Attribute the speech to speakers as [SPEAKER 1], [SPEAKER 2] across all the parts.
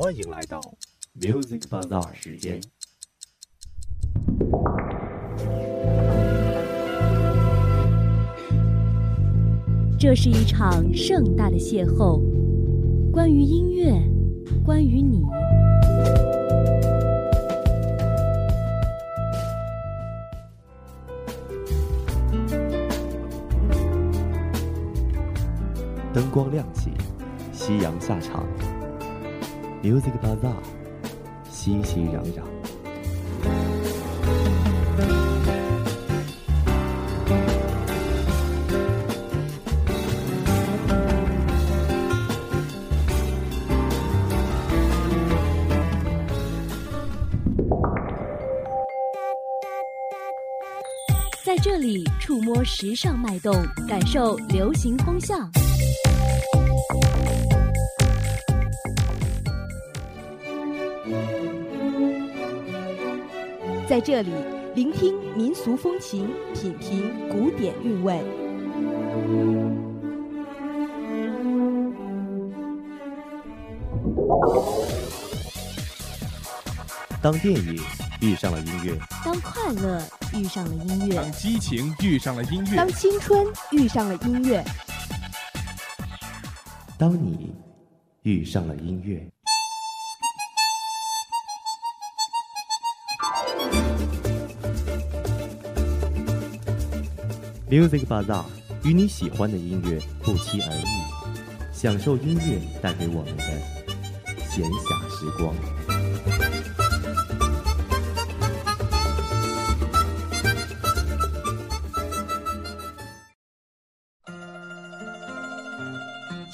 [SPEAKER 1] 欢迎来到 Music Bazaar 时间。
[SPEAKER 2] 这是一场盛大的邂逅，关于音乐，关于你。
[SPEAKER 1] 灯光亮起，夕阳下场，Music Bazaar，熙熙攘攘。
[SPEAKER 2] 在这里触摸时尚脉动，感受流行风向。在这里聆听民俗风情，品评古典韵味。
[SPEAKER 1] 当电影遇上了音乐，
[SPEAKER 2] 当快乐遇上了音乐
[SPEAKER 3] 当，激情遇上了音乐
[SPEAKER 2] 当，青春遇上了音乐，
[SPEAKER 1] 当你遇上了音乐。Music Bazaar 与你喜欢的音乐不期而遇，享受音乐带给我们的闲暇时光。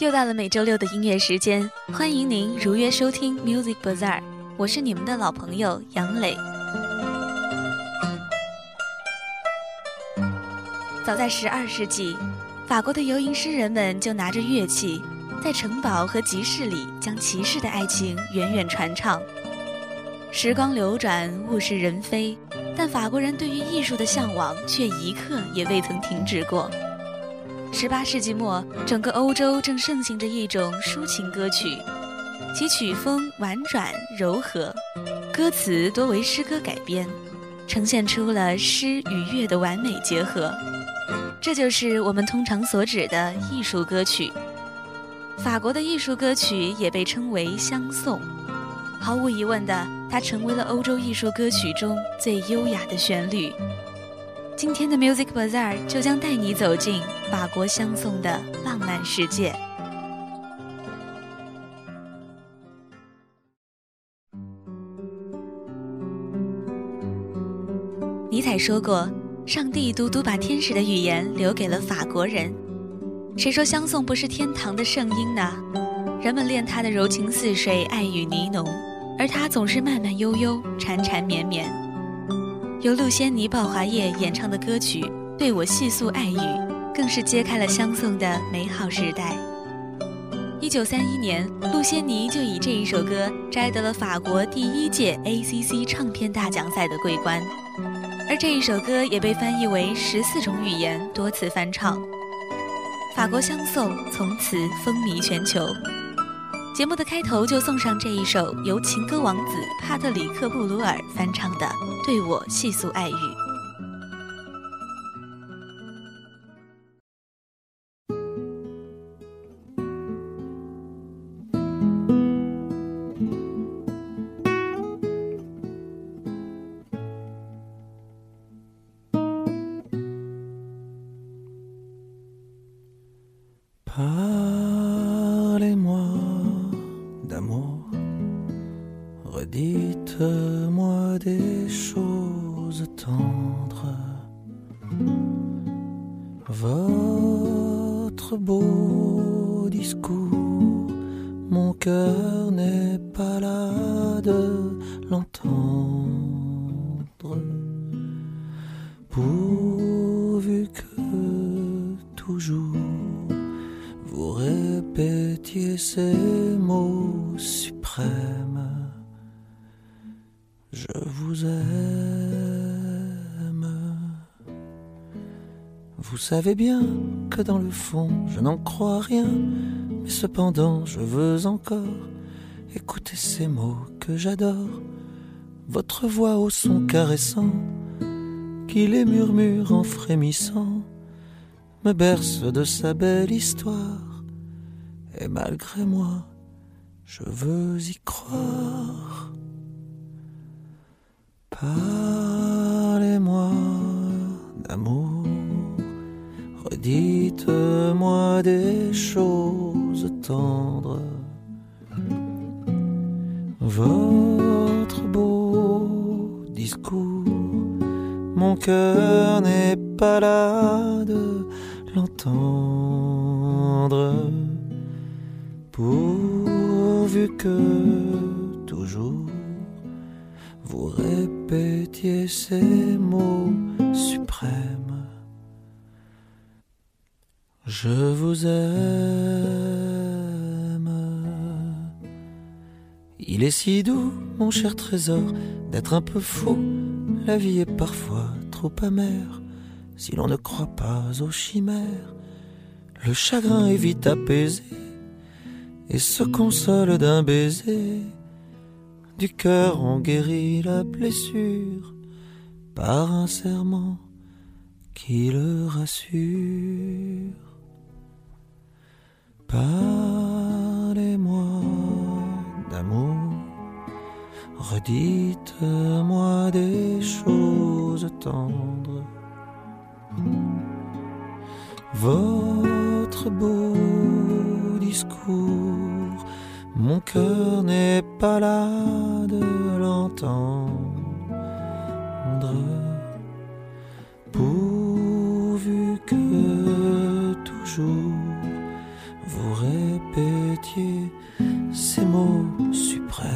[SPEAKER 4] 又到了每周六的音乐时间，欢迎您如约收听 Music Bazaar，我是你们的老朋友杨磊。早在十二世纪，法国的游吟诗人们就拿着乐器，在城堡和集市里将骑士的爱情远远传唱。时光流转，物是人非，但法国人对于艺术的向往却一刻也未曾停止过。十八世纪末，整个欧洲正盛行着一种抒情歌曲，其曲风婉转柔和，歌词多为诗歌改编，呈现出了诗与乐的完美结合。这就是我们通常所指的艺术歌曲。法国的艺术歌曲也被称为相送。毫无疑问的，它成为了欧洲艺术歌曲中最优雅的旋律。今天的 Music Bazaar 就将带你走进法国相送的浪漫世界。尼采说过：“上帝独独把天使的语言留给了法国人。”谁说香颂不是天堂的圣音呢？人们恋它的柔情似水，爱语呢浓，而它总是慢慢悠悠，缠缠绵绵。由陆仙妮、鲍华叶演唱的歌曲《对我细诉爱语》，更是揭开了香颂的美好时代。一九三一年，陆仙妮就以这一首歌摘得了法国第一届 ACC 唱片大奖赛的桂冠，而这一首歌也被翻译为十四种语言，多次翻唱。法国香颂从此风靡全球。节目的开头就送上这一首由情歌王子帕特里克·布鲁尔翻唱的《对我细诉爱语》。
[SPEAKER 5] Parlez-moi d'amour, redites-moi des choses tendres. Votre beau discours, mon cœur savez bien que dans le fond, je n'en crois rien, mais cependant, je veux encore Écoutez ces mots que j'adore, votre voix au son caressant, qui les murmure en frémissant, me berce de sa belle histoire. Et malgré moi, je veux y croire. Parlez-moi d'amour, redites-moi des choses tendres. Votre beau discours, mon cœur n'est pas là de l'entendre. Pourvu que toujours vous répétiez ces mots suprêmes. Je vous aime. Il est si doux, mon cher trésor, d'être un peu fou. La vie est parfois trop amère si l'on ne croit pas aux chimères. Le chagrin est vite apaisé et se console d'un baiser. Du cœur on guérit la blessure par un serment qui le rassure. Parlez-moi d'amour, redites-moi des choses tendres. Votre beau discours, mon cœur n'est pas là de l'entendre. Pourvu que toujours ces mots suprêmes,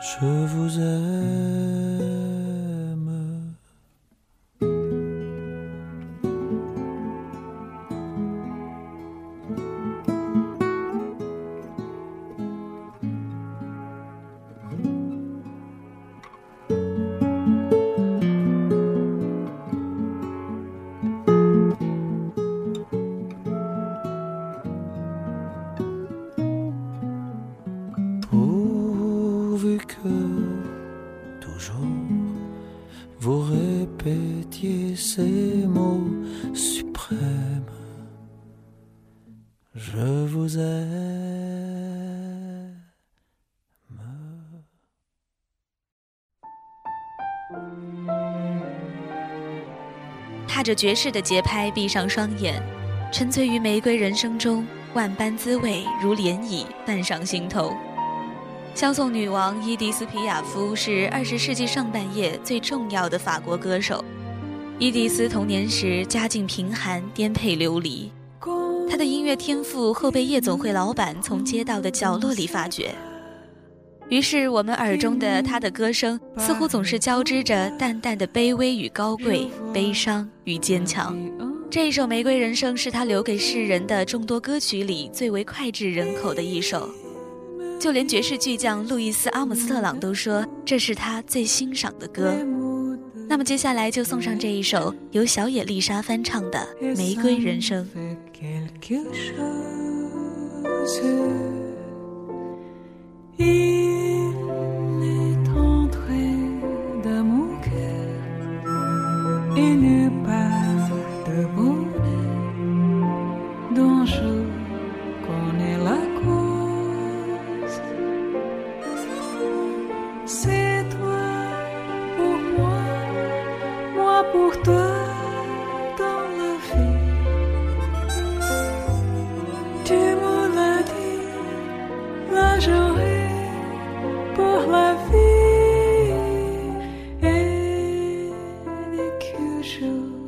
[SPEAKER 5] je vous aime.
[SPEAKER 4] 着爵士的节拍，闭上双眼，沉醉于玫瑰人生中，万般滋味如涟漪泛上心头。香颂女王伊迪丝·皮亚夫是二十世纪上半叶最重要的法国歌手。伊迪丝童年时家境贫寒，颠沛流离，她的音乐天赋后被夜总会老板从街道的角落里发掘。于是，我们耳中的他的歌声似乎总是交织着淡淡的卑微与高贵，悲伤与坚强。这一首《玫瑰人生》是他留给世人的众多歌曲里最为脍炙人口的一首。就连爵士巨匠路易斯·阿姆斯特朗都说这是他最欣赏的歌。那么接下来就送上这一首由小野丽莎翻唱的《玫瑰人生》。
[SPEAKER 6] Il est entré dans mon cœur et n'est pas... 树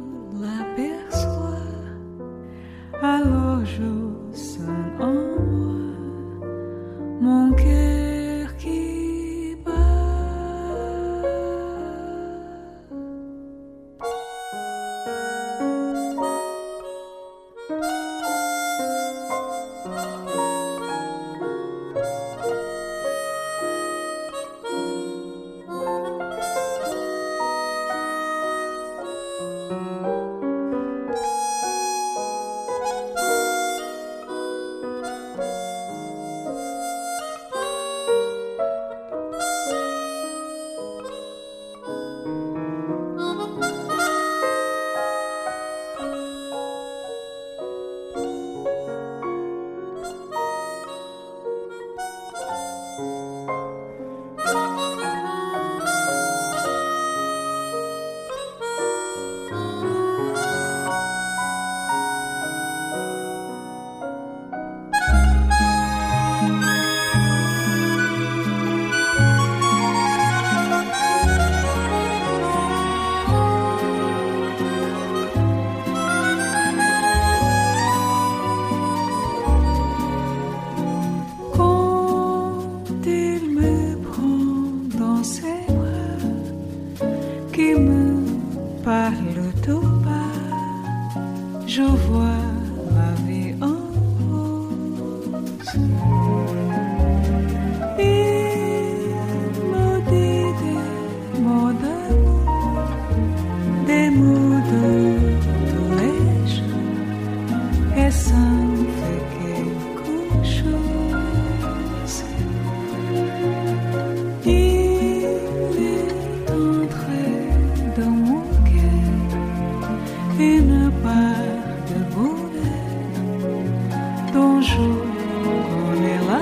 [SPEAKER 6] lungo nella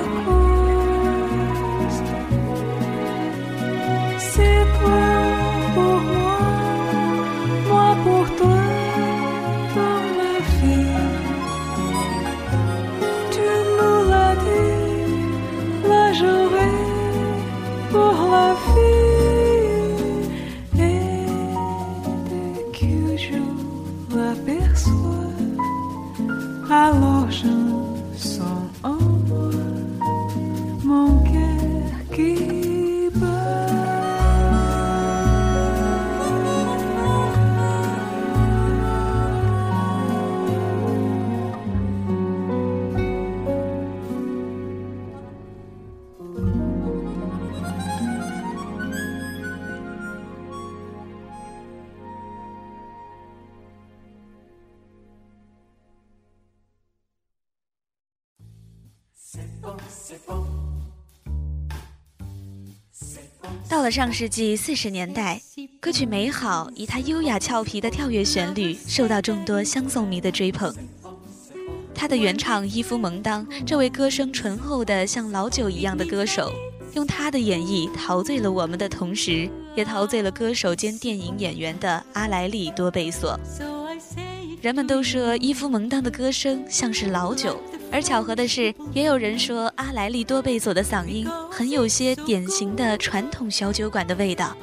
[SPEAKER 6] costa
[SPEAKER 4] 到了上世纪四十年代，歌曲《美好》以它优雅俏皮的跳跃旋律，受到众多相送迷的追捧。他的原唱伊夫·蒙当，这位歌声醇厚的像老酒一样的歌手，用他的演绎陶醉了我们的同时，也陶醉了歌手兼电影演员的阿莱利多贝索。人们都说伊夫·蒙当的歌声像是老酒，而巧合的是，也有人说阿莱利多贝索的嗓音很有些典型的传统小酒馆的味道。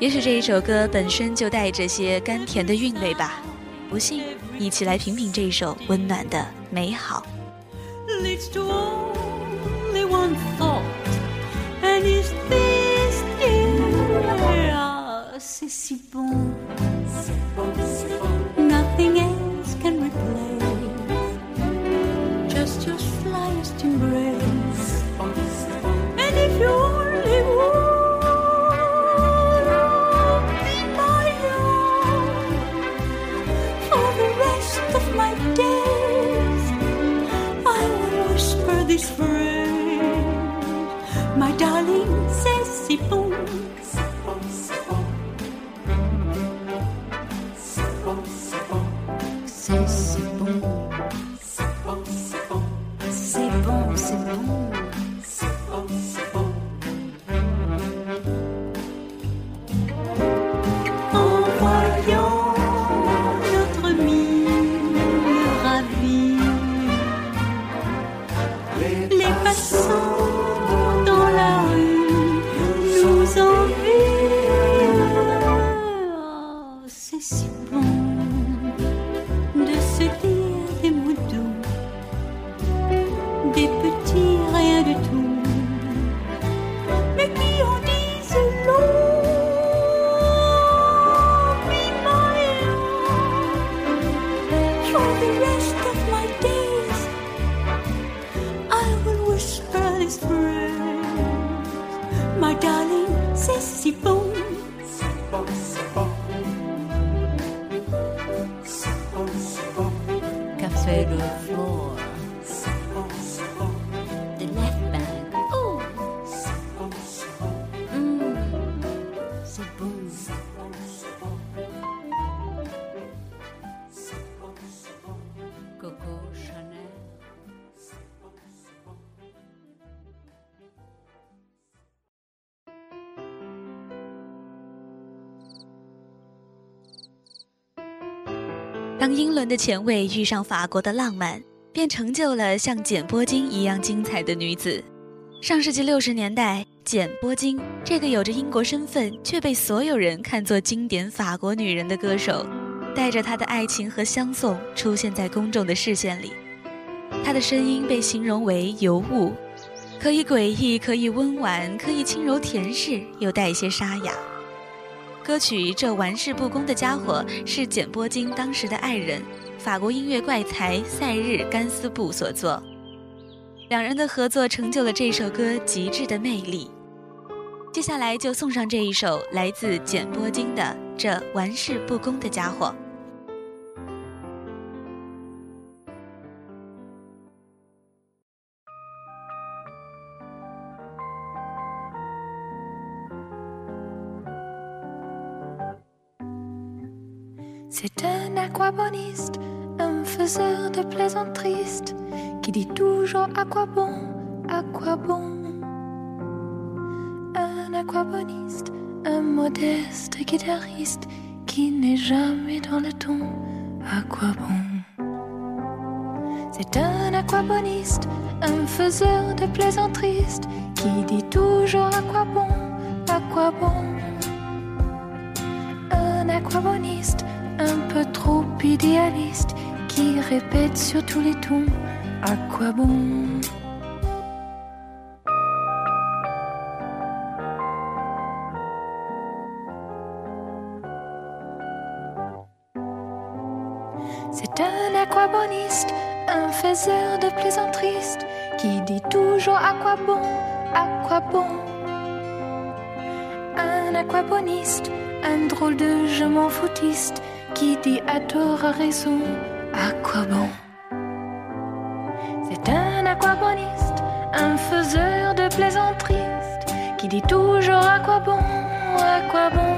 [SPEAKER 4] 也许这一首歌本身就带着些甘甜的韵味吧。不信，一起来品品这一首温暖的美好。
[SPEAKER 7] Embrace.
[SPEAKER 4] 伦的前卫遇上法国的浪漫，便成就了像简波金一样精彩的女子。上世纪六十年代，简波金这个有着英国身份却被所有人看作经典法国女人的歌手，带着她的爱情和相送出现在公众的视线里。她的声音被形容为尤物，可以诡异，可以温婉，可以轻柔甜适，又带一些沙哑。歌曲《这玩世不恭的家伙》是简波金当时的爱人，法国音乐怪才塞日甘斯布所作。两人的合作成就了这首歌极致的魅力。接下来就送上这一首来自简波金的《这玩世不恭的家伙》。
[SPEAKER 8] Un faiseur de plaisanteries, qui dit toujours à quoi bon, à quoi bon. Un aquaboniste, un modeste guitariste, qui n'est jamais dans le ton, à quoi bon. C'est un aquaboniste, un faiseur de plaisanteries, qui dit toujours à quoi bon, à quoi bon. Un aquaboniste, un peu trop idéaliste qui répète sur tous les tons à quoi bon? C'est un aquaboniste, un faiseur de plaisanteries qui dit toujours à quoi bon, à quoi bon? Un aquaboniste, un drôle de je m'en foutiste qui dit à tort à raison à quoi bon C'est un aquaboniste, un faiseur de plaisanteries. Qui dit toujours à quoi bon, à quoi bon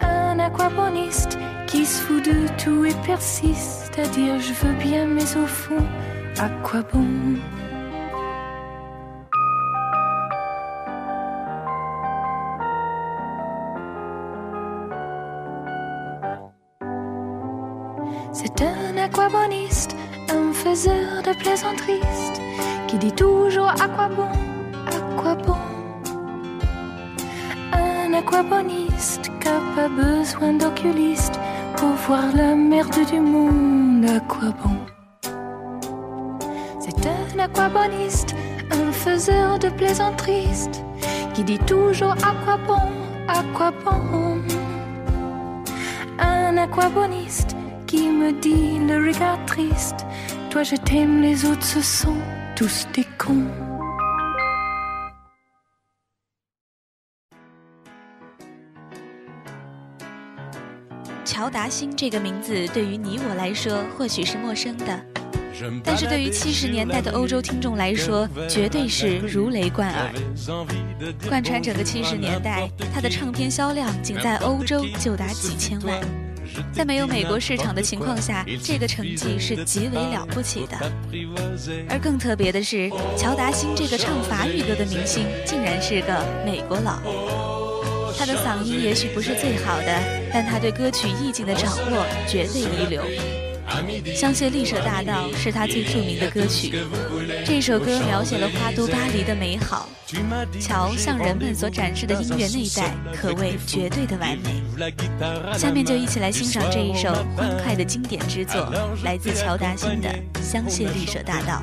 [SPEAKER 8] Un aquaboniste qui se fout de tout et persiste à dire je veux bien mais au fond à quoi bon C'est un aquaboniste, un faiseur de plaisanteries qui dit toujours à quoi bon, à quoi bon. Un aquaboniste qui n'a pas besoin d'oculiste pour voir la merde du monde, à quoi bon. C'est un aquaboniste, un faiseur de plaisanteries qui dit toujours à quoi bon, à quoi bon. Un aquaboniste qui me dit le regard triste Toi je t'aime, les autres ce sont tous des cons.
[SPEAKER 4] 乔达星这个名字对于你我来说或许是陌生的，但是对于七十年代的欧洲听众来说，绝对是如雷贯耳。贯穿整个七十年代，他的唱片销量仅在欧洲就达几千万。在没有美国市场的情况下，这个成绩是极为了不起的。而更特别的是，乔达星这个唱法语歌的明星，竟然是个美国佬。他的嗓音也许不是最好的，但他对歌曲意境的掌握绝对一流。《香榭丽舍大道》是他最著名的歌曲，这首歌描写了花都巴黎的美好。乔向人们所展示的音乐内在，可谓绝对的完美。下面就一起来欣赏这一首欢快的经典之作，来自乔达新的《香榭丽舍大道》。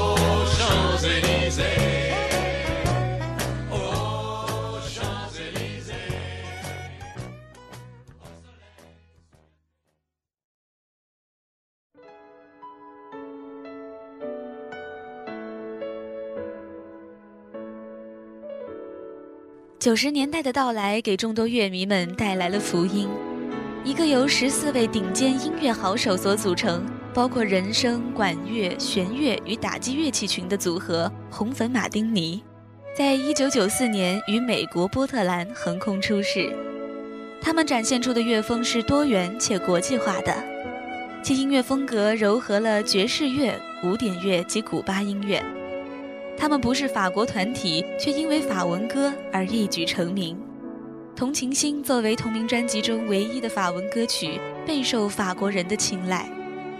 [SPEAKER 4] 九十年代的到来，给众多乐迷们带来了福音。一个由十四位顶尖音乐好手所组成，包括人声、管乐、弦乐与打击乐器群的组合——红粉马丁尼，在一九九四年于美国波特兰横空出世。他们展现出的乐风是多元且国际化的，其音乐风格糅合了爵士乐、古典乐及古巴音乐。他们不是法国团体，却因为法文歌而一举成名。《同情心》作为同名专辑中唯一的法文歌曲，备受法国人的青睐，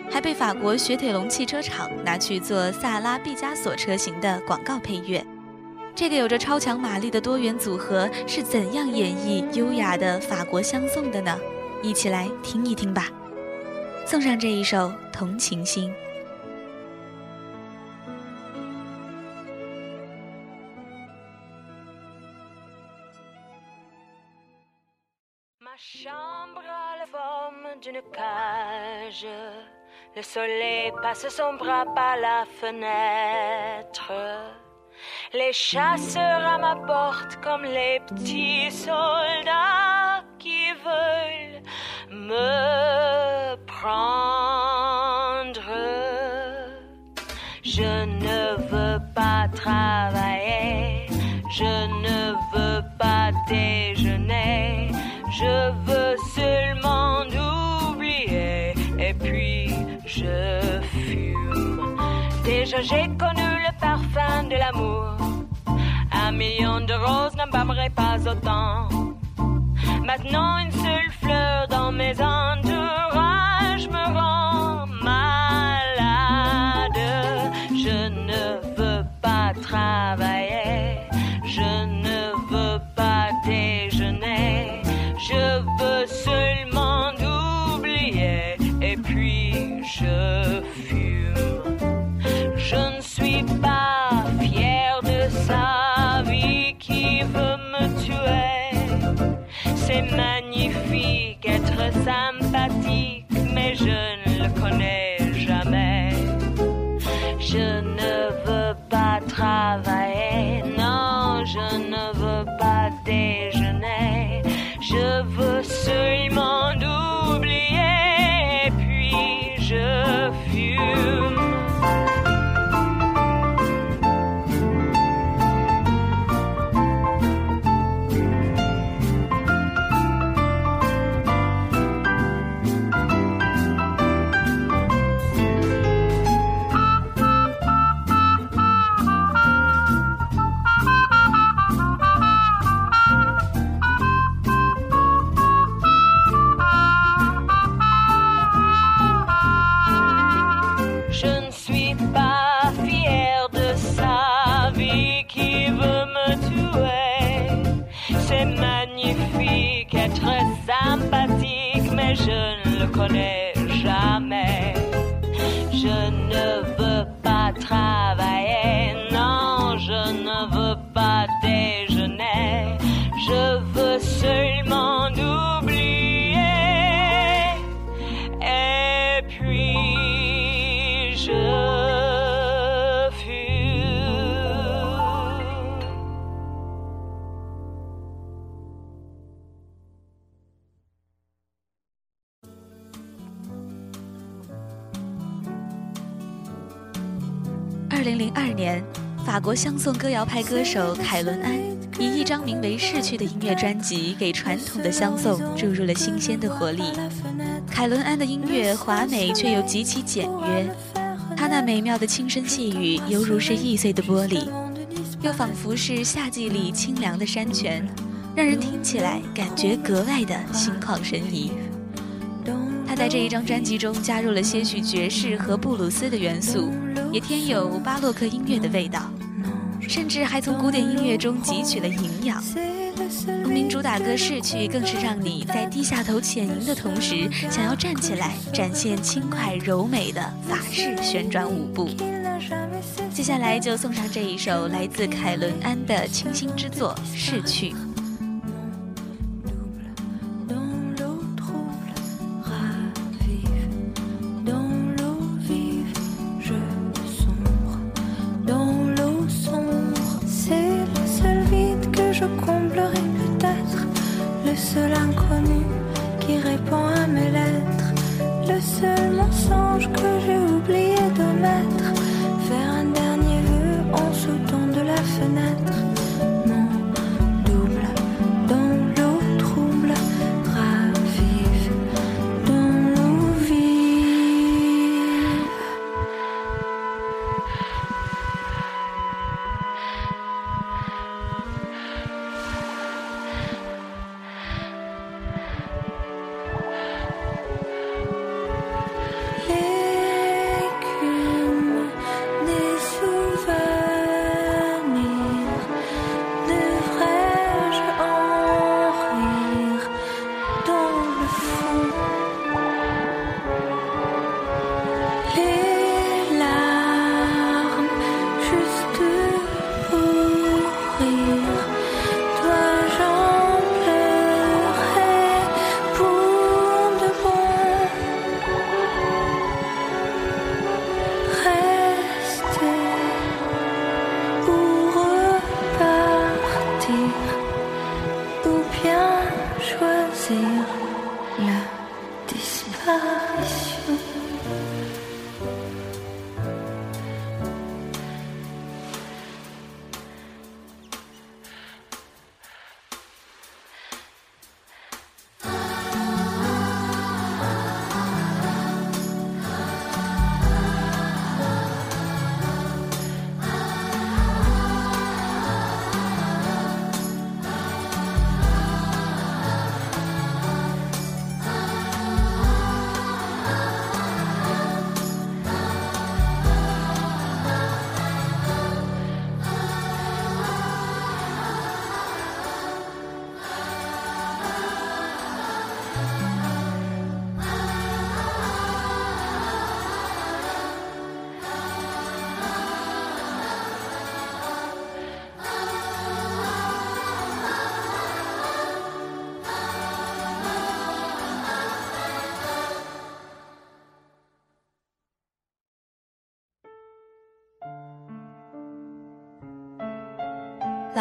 [SPEAKER 4] 还被法国雪铁龙汽车厂拿去做萨拉毕加索车型的广告配乐。这个有着超强马力的多元组合是怎样演绎优雅的法国相送的呢？一起来听一听吧。送上这一首《同情心》。
[SPEAKER 9] Le soleil passe son bras par la fenêtre. Les chasseurs à ma porte comme les petits soldats qui veulent me prendre. Je ne veux pas travailler, je ne veux pas déjeuner, je veux seulement je fume. Déjà j'ai connu le parfum de l'amour, un million de roses ne pas autant. Maintenant une seule fleur dans mes entourages travail.
[SPEAKER 4] 二零零二年，法国相送歌谣派歌手凯伦安以一张名为《逝去》的音乐专辑，给传统的相送注入了新鲜的活力。凯伦安的音乐华美却又极其简约，他那美妙的轻声细语，犹如是易碎的玻璃，又仿佛是夏季里清凉的山泉，让人听起来感觉格外的心旷神怡。他在这一张专辑中加入了些许爵士和布鲁斯的元素，也添有巴洛克音乐的味道，甚至还从古典音乐中汲取了营养。
[SPEAKER 8] 同名主打歌逝去，更是让你在低下头浅吟的同时，想要站起来，展现轻快柔美的法式旋转舞步。接下来就送上这一首来自凯伦安的清新之作《逝去》。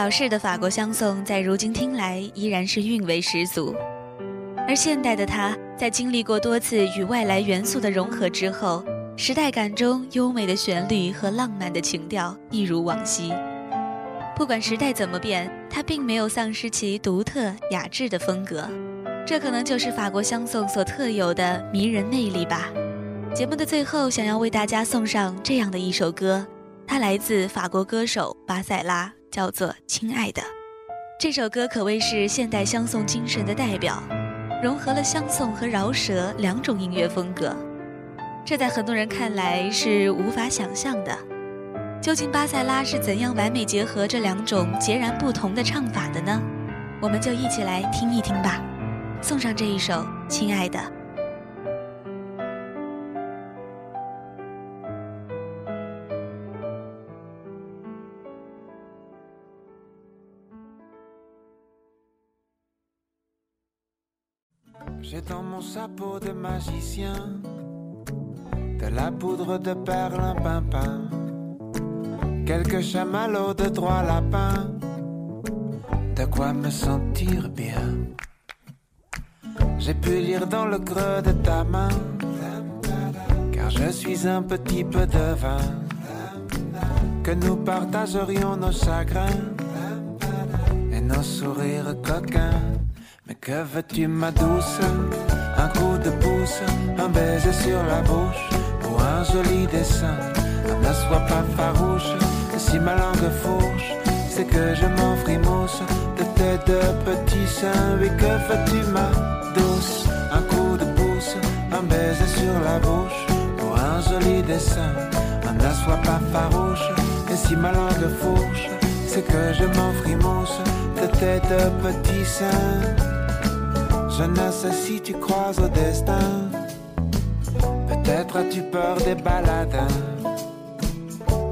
[SPEAKER 8] 老式的法国香颂在如今听来依然是韵味十足，而现代的它在经历过多次与外来元素的融合之后，时代感中优美的旋律和浪漫的情调一如往昔。不管时代怎么变，它并没有丧失其独特雅致的风格，这可能就是法国香颂所特有的迷人魅力吧。节目的最后，想要为大家送上这样的一首歌，它来自法国歌手巴塞拉。叫做《亲爱的》，这首歌可谓是现代相送精神的代表，融合了相送和饶舌两种音乐风格，这在很多人看来是无法想象的。究竟巴塞拉是怎样完美结合这两种截然不同的唱法的呢？我们就一起来听一听吧。送上这一首《亲爱的》。
[SPEAKER 10] J'ai dans mon chapeau de magicien de la poudre de perlimpinpin, quelques chamallows de droit lapin, de quoi me sentir bien. J'ai pu lire dans le creux de ta main, car je suis un petit peu de vin, que nous partagerions nos chagrins et nos sourires coquins. Que veux-tu ma douce? Un coup de pouce, un baiser sur la bouche Ou un joli dessin. Ne sois pas farouche Si ma langue fourche C'est que je m'en frimousse. De tes deux petits seins Oui que veux-tu ma douce? Un coup de pouce, un baiser sur la bouche Ou un joli dessin. Ne sois pas farouche Et si ma langue fourche C'est que je m'en frimousse. De tes deux petits seins. Je ne sais si tu crois au destin. Peut-être as-tu peur des baladins.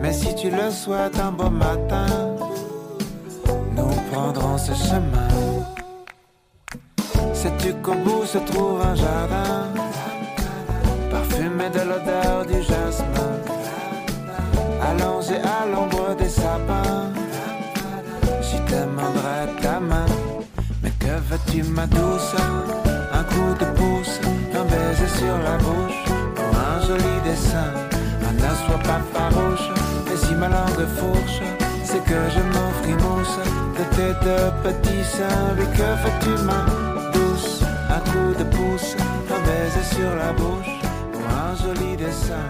[SPEAKER 10] Mais si tu le souhaites un beau matin, nous prendrons ce chemin. Sais-tu qu'au bout se trouve un jardin, parfumé de l'odeur du jasmin, allongé à l'ombre des sapins. Veux-tu ma douce Un coup de pouce, un baiser sur la bouche, pour un joli dessin. Ah, ne sois pas farouche, mais si ma langue fourche, c'est que je m'offre de tes deux petits seins. Mais que veux-tu ma douce Un coup de pouce, un baiser sur la bouche, pour un joli dessin.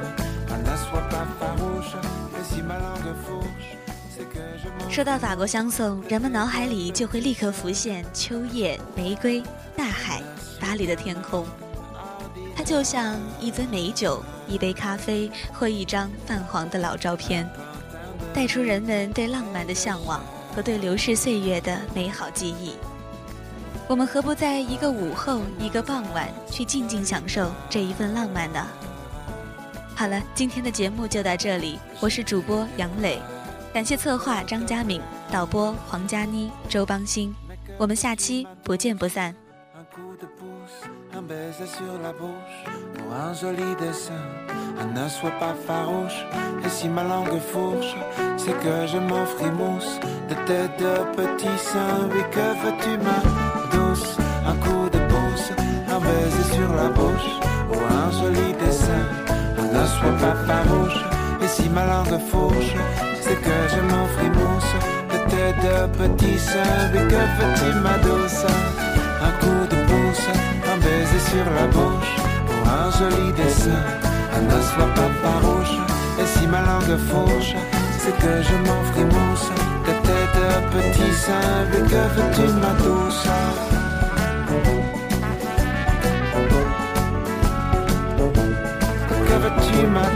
[SPEAKER 4] 说到法国香颂，人们脑海里就会立刻浮现秋叶、玫瑰、大海、巴黎的天空。它就像一杯美酒、一杯咖啡或一张泛黄的老照片，带出人们对浪漫的向往和对流逝岁月的美好记忆。我们何不在一个午后、一个傍晚，去静静享受这一份浪漫呢？好了，今天的节目就到这里，我是主播杨磊。感谢策划张佳敏，导播黄佳妮、周邦兴，我们下期不见不散。
[SPEAKER 10] Un coup de pouce, un baiser sur la bouche, pour un joli dessin. Ah, ne sois pas farouche, et si ma langue fourche, c'est que je m'offre mousse de tes deux petits seins. Oui, que veux-tu, ma douce Un coup de pouce, un baiser sur la bouche, pour un joli dessin. Ah, ne sois pas farouche, et si ma langue fourche, c'est que je m'offre mousse de tes deux petits seins. Oui, que veux-tu, ma douce un coup de pouce, un baiser sur la bouche pour un joli dessin. Ah, ne sois pas farouche, et si ma langue fourche, c'est que je m'offre mousse de tes deux petits seins. Mais que veux-tu, ma douce Que veux-tu, ma